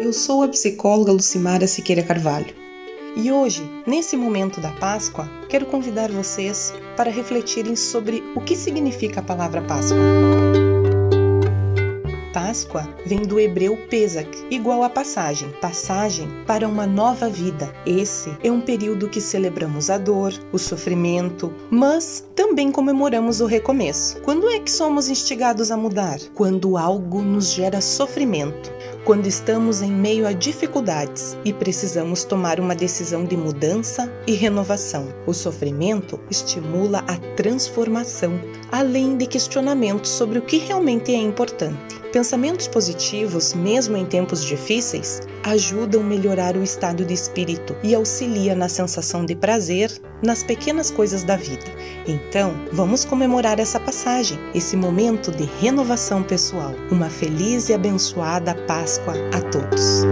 Eu sou a psicóloga Lucimara Siqueira Carvalho. E hoje, nesse momento da Páscoa, quero convidar vocês para refletirem sobre o que significa a palavra Páscoa. Páscoa vem do hebreu Pesach, igual a passagem, passagem para uma nova vida. Esse é um período que celebramos a dor, o sofrimento, mas também comemoramos o recomeço. Quando é que somos instigados a mudar? Quando algo nos gera sofrimento quando estamos em meio a dificuldades e precisamos tomar uma decisão de mudança e renovação. O sofrimento estimula a transformação, além de questionamentos sobre o que realmente é importante. Pensamentos positivos, mesmo em tempos difíceis, ajudam a melhorar o estado de espírito e auxilia na sensação de prazer nas pequenas coisas da vida. Então, vamos comemorar essa passagem, esse momento de renovação pessoal. Uma feliz e abençoada Páscoa a todos.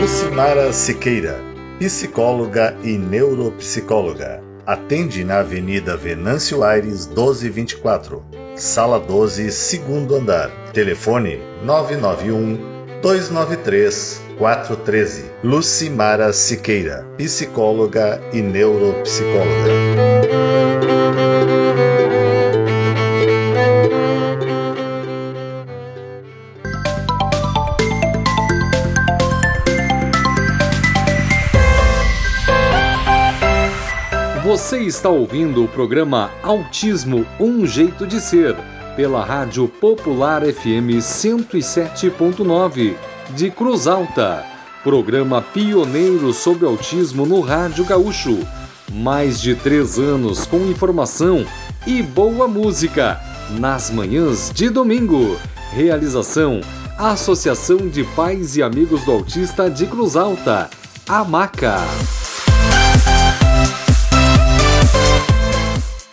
Lucimara Siqueira, psicóloga e neuropsicóloga Atende na Avenida Venâncio Aires 1224, Sala 12, segundo andar. Telefone 991 293 413. Lucimara Siqueira, psicóloga e neuropsicóloga. Você está ouvindo o programa Autismo Um Jeito de Ser, pela Rádio Popular FM 107.9, de Cruz Alta. Programa pioneiro sobre autismo no Rádio Gaúcho. Mais de três anos com informação e boa música, nas manhãs de domingo. Realização: Associação de Pais e Amigos do Autista de Cruz Alta, AMACA.